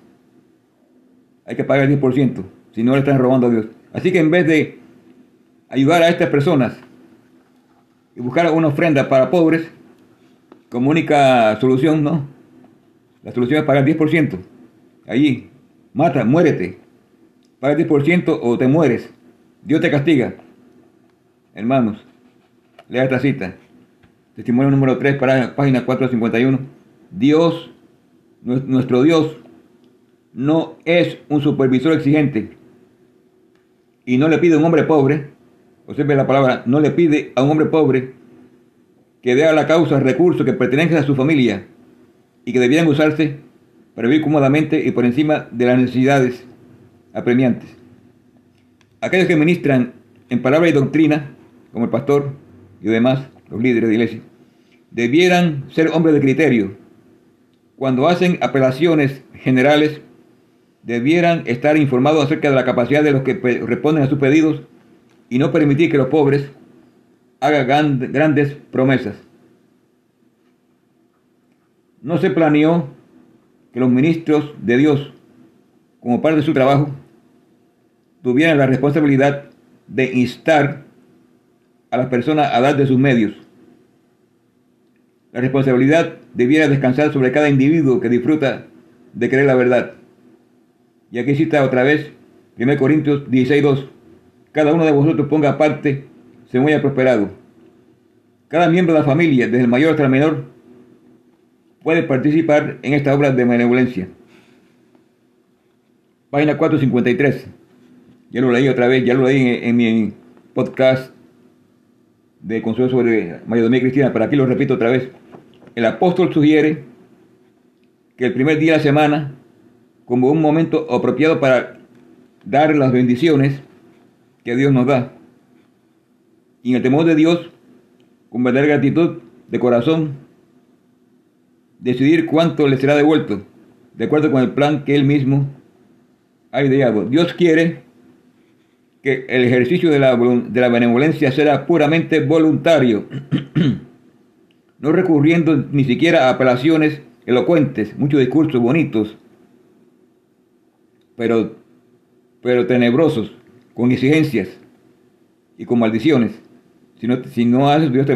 hay que pagar el 10%, si no le están robando a Dios. Así que en vez de ayudar a estas personas y buscar una ofrenda para pobres, como única solución, no. La solución es pagar 10%. Allí, mata, muérete. Paga el 10% o te mueres. Dios te castiga. Hermanos, lea esta cita. Testimonio número 3, página 451. Dios, nuestro Dios, no es un supervisor exigente y no le pide a un hombre pobre, observe la palabra, no le pide a un hombre pobre que dé a la causa recursos que pertenecen a su familia y que debieran usarse para vivir cómodamente y por encima de las necesidades apremiantes. Aquellos que ministran en palabra y doctrina, como el pastor y demás, los líderes de iglesia, debieran ser hombres de criterio. Cuando hacen apelaciones generales debieran estar informados acerca de la capacidad de los que responden a sus pedidos y no permitir que los pobres hagan grandes promesas. No se planeó que los ministros de Dios, como parte de su trabajo, tuvieran la responsabilidad de instar a las personas a dar de sus medios. La responsabilidad debiera descansar sobre cada individuo que disfruta de creer la verdad. Y aquí cita otra vez 1 Corintios 16.2. Cada uno de vosotros ponga aparte según haya prosperado. Cada miembro de la familia, desde el mayor hasta el menor, puede participar en esta obra de benevolencia. Página 453. Ya lo leí otra vez, ya lo leí en, mi podcast de Consuelo sobre mayordomía cristiana, pero aquí lo repito otra vez. El apóstol sugiere que el primer día de la semana como un momento apropiado para dar las bendiciones que Dios nos da. Y en el temor de Dios, con verdadera gratitud de corazón, decidir cuánto le será devuelto, de acuerdo con el plan que Él mismo ha ideado. Dios quiere que el ejercicio de la, de la benevolencia sea puramente voluntario, no recurriendo ni siquiera a apelaciones elocuentes, muchos discursos bonitos, pero, pero tenebrosos, con exigencias y con maldiciones. Si no, si no haces, Dios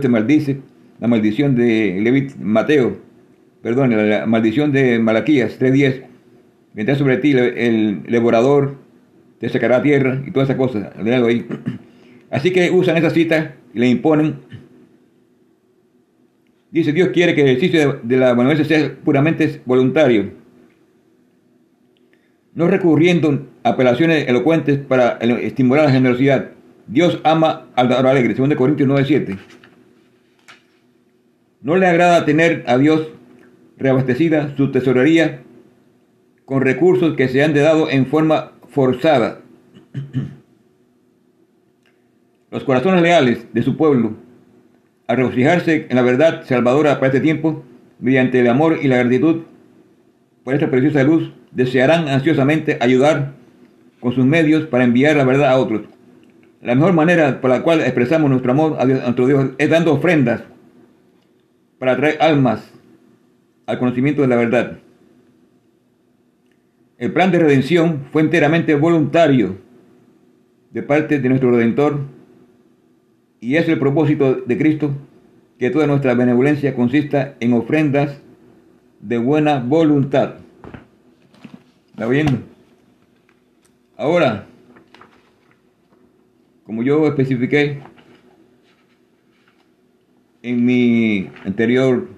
te, maldice. La maldición de Levit, Mateo, perdón, la, maldición de Malaquías 3.10. Vendrá sobre ti el, devorador, te sacará tierra y todas esas cosas. Ahí. Así que usan esa cita y le imponen. Dice, Dios quiere que el ejercicio de, de la benevolencia sea puramente voluntario no recurriendo a apelaciones elocuentes para estimular la generosidad. Dios ama al dador alegre, 2 Corintios 9:7. No le agrada tener a Dios reabastecida su tesorería con recursos que se han dado en forma forzada. Los corazones leales de su pueblo, al regocijarse en la verdad salvadora para este tiempo, mediante el amor y la gratitud por esta preciosa luz, desearán ansiosamente ayudar con sus medios para enviar la verdad a otros. La mejor manera por la cual expresamos nuestro amor a, nuestro Dios es dando ofrendas para traer almas al conocimiento de la verdad. El plan de redención fue enteramente voluntario de parte de nuestro Redentor y es el propósito de Cristo que toda nuestra benevolencia consista en ofrendas de buena voluntad. ¿Está viendo? Ahora, como yo especifiqué en mi anterior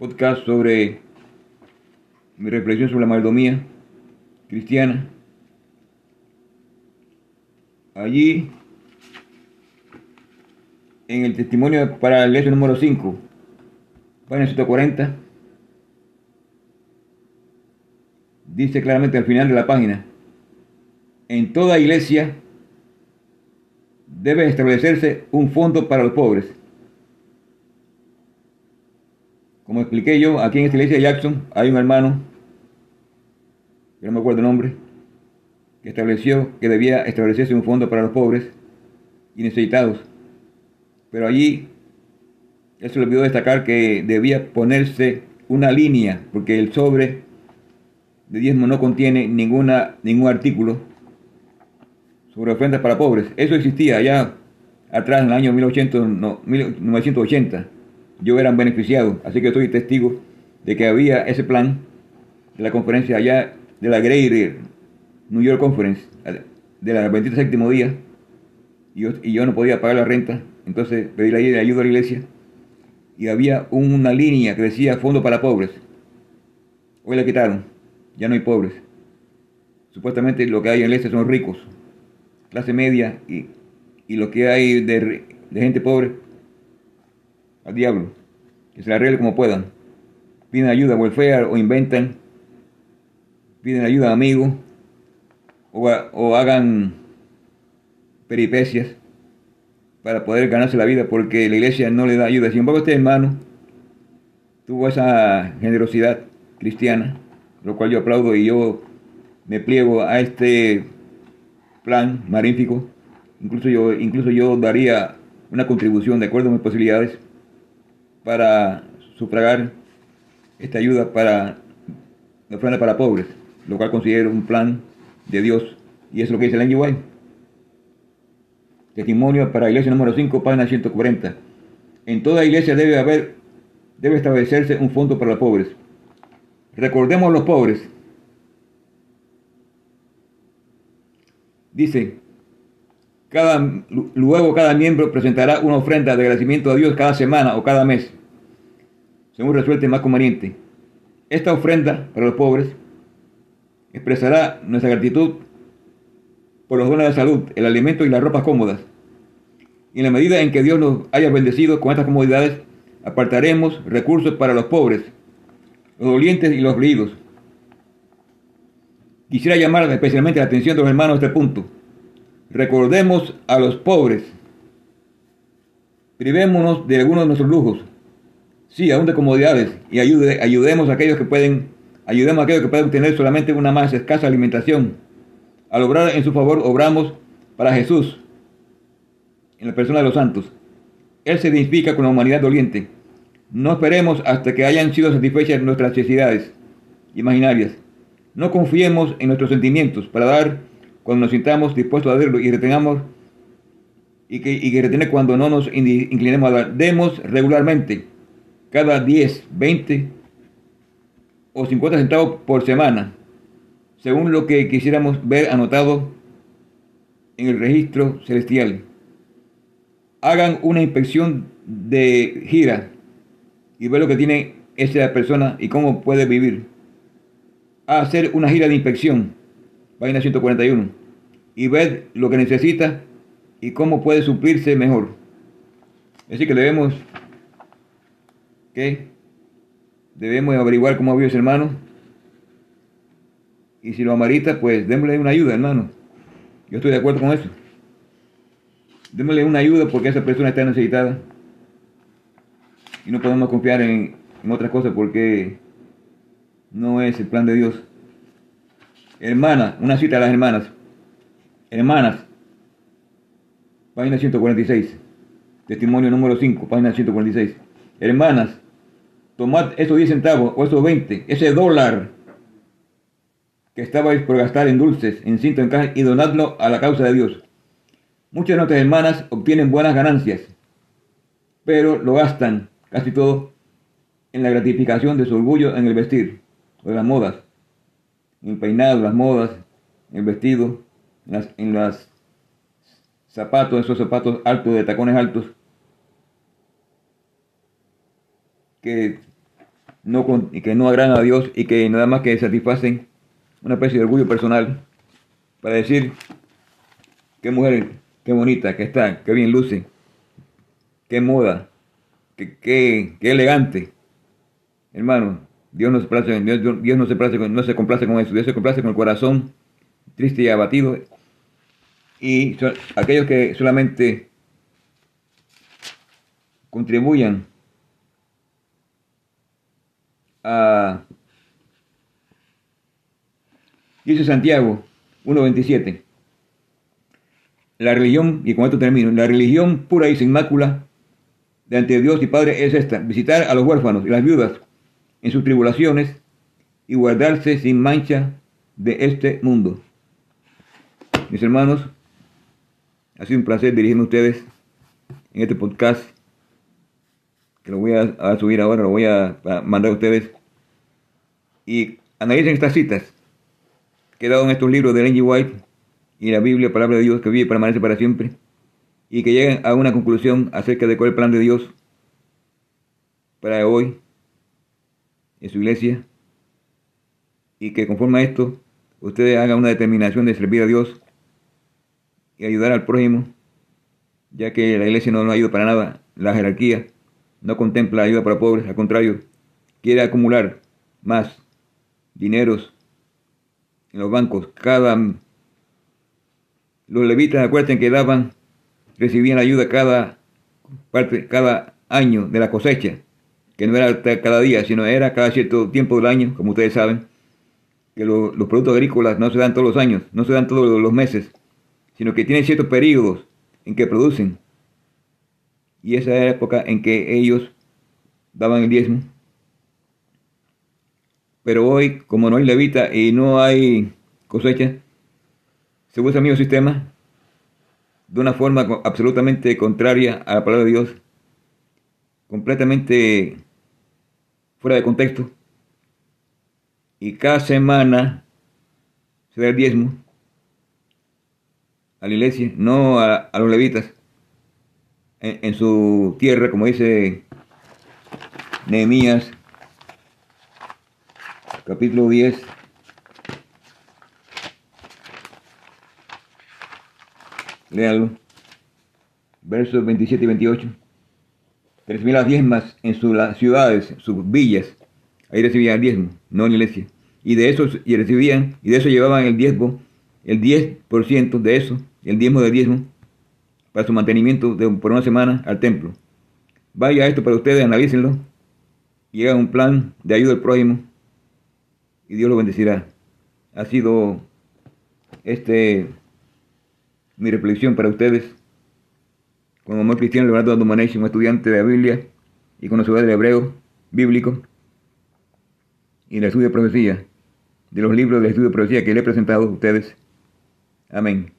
podcast sobre mi reflexión sobre la maldomía cristiana, allí en el testimonio para el lecho número 5, página 140, dice claramente al final de la página, en toda iglesia debe establecerse un fondo para los pobres. Como expliqué yo, aquí en esta iglesia de Jackson hay un hermano, que no me acuerdo el nombre, que estableció que debía establecerse un fondo para los pobres y necesitados. Pero allí él se olvidó destacar que debía ponerse una línea, porque el sobre de diezmo no contiene ninguna, ningún artículo sobre ofrendas para pobres. Eso existía allá atrás en el año 1980. Yo era beneficiado, así que soy testigo de que había ese plan de la conferencia allá de la Greater New York Conference, de la 27 día, y yo, no podía pagar la renta, entonces pedí la ayuda a la iglesia, y había una línea que decía Fondo para Pobres. Hoy la quitaron, ya no hay pobres. Supuestamente lo que hay en el este son ricos, clase media, y, y lo que hay de gente pobre, al diablo, que se la arregle como puedan. Piden ayuda welfare o inventan, piden ayuda a amigos o, o hagan peripecias para poder ganarse la vida porque la iglesia no le da ayuda. Sin embargo, este hermano tuvo esa generosidad cristiana, lo cual yo aplaudo y yo me pliego a este plan magnífico. Incluso yo, incluso yo daría una contribución de acuerdo a mis posibilidades para sufragar esta ayuda para la ofrenda para pobres, lo cual considero un plan de Dios y es lo que dice el NGY. Testimonio para la iglesia número 5, página 140. En toda iglesia debe haber, debe establecerse un fondo para los pobres. Recordemos a los pobres. Dice, cada, luego cada miembro presentará una ofrenda de agradecimiento a Dios cada semana o cada mes, según resuelte más conveniente. Esta ofrenda para los pobres expresará nuestra gratitud por los dones de salud, el alimento y las ropas cómodas. Y en la medida en que Dios nos haya bendecido con estas comodidades, apartaremos recursos para los pobres, los dolientes y los heridos. Quisiera llamar especialmente la atención de los hermanos a este punto. Recordemos a los pobres. Privémonos de algunos de nuestros lujos. Sí, aún de comodidades. Y ayude, ayudemos a aquellos que pueden, ayudemos a aquellos que pueden tener solamente una más escasa alimentación. Al obrar en su favor, obramos para Jesús, en la persona de los santos. Él se identifica con la humanidad doliente. No esperemos hasta que hayan sido satisfechas nuestras necesidades imaginarias. No confiemos en nuestros sentimientos para dar cuando nos sintamos dispuestos a darlo y retengamos y que, y que retener cuando no nos inclinemos a dar. Demos regularmente, cada 10, 20 o 50 centavos por semana, según lo que quisiéramos ver anotado en el registro celestial. Hagan una inspección de gira y ver lo que tiene esa persona y cómo puede vivir. Hacer una gira de inspección, página 141, y ver lo que necesita y cómo puede suplirse mejor. Así que debemos que debemos averiguar cómo vive ese hermano. Y si lo amarita, pues démosle una ayuda, hermano. Yo estoy de acuerdo con eso. Démosle una ayuda porque esa persona está necesitada. Y no podemos confiar en, en otras cosas porque no es el plan de Dios. Hermana, una cita a las hermanas. Hermanas, página 146. Testimonio número 5, página 146. Hermanas, tomad esos 10 centavos o esos 20, ese dólar que estabais por gastar en dulces, en cinto, en caja y donadlo a la causa de Dios. Muchas de nuestras hermanas obtienen buenas ganancias, pero lo gastan casi todo en la gratificación de su orgullo en el vestir, o de las modas, en el peinado, las modas, el vestido, en las, en las zapatos, esos zapatos altos, de tacones altos, que no, que no agradan a Dios y que nada más que satisfacen una especie de orgullo personal para decir qué mujer, qué bonita que está, qué bien luce, qué moda, qué, qué, qué elegante. Hermano, Dios no se complace, Dios, Dios no, se con, complace con eso. Dios se complace con el corazón triste y abatido. Y aquellos que solamente contribuyan a... Dice Santiago 1.27. La religión, y con esto termino, la religión pura y sin mácula de ante Dios y Padre es esta, visitar a los huérfanos y las viudas en sus tribulaciones y guardarse sin mancha de este mundo. Mis hermanos, ha sido un placer dirigirme a ustedes en este podcast que lo voy a, subir ahora, lo voy a, mandar a ustedes y analicen estas citas que he en estos libros de Ellen G. White y la Biblia, palabra de Dios que vive y permanece para siempre y que lleguen a una conclusión acerca de cuál es el plan de Dios para hoy en su iglesia y que conforme a esto ustedes hagan una determinación de servir a Dios y ayudar al prójimo, ya que la iglesia no nos ayuda para nada, la jerarquía no contempla ayuda para pobres, al contrario, quiere acumular más dineros en los bancos. Cada los levitas, acuérdense que daban, recibían ayuda cada parte, cada año de la cosecha, que no era cada día, sino era cada cierto tiempo del año, como ustedes saben, que lo- los productos agrícolas no se dan todos los años, no se dan todos los meses, sino que tienen ciertos periodos en que producen. Y esa era la época en que ellos daban el diezmo. Pero hoy, como no hay levita y no hay cosecha, se usa el mismo sistema de una forma absolutamente contraria a la palabra de Dios, completamente fuera de contexto. Y cada semana se da el diezmo a la iglesia, no a, los levitas, en, en su tierra, como dice Nehemías, capítulo 10. Léalo. Versos 27 y 28. Recibían las diezmas en sus ciudades, sus villas. Ahí recibían el diezmo, no en iglesia. Y de eso y recibían, y de eso llevaban el diezmo, el 10% de eso, el diezmo de diezmo, para su mantenimiento de, por una semana al templo. Vaya esto para ustedes, analícenlo. Hagan un plan de ayuda al prójimo. Y Dios lo bendecirá. Ha sido este mi reflexión para ustedes. Con amor cristiano, Leonardo Domanesi, un estudiante de la Biblia y conocedor del hebreo bíblico y del estudio de profecía, de los libros del estudio de profecía que le he presentado a ustedes. Amén.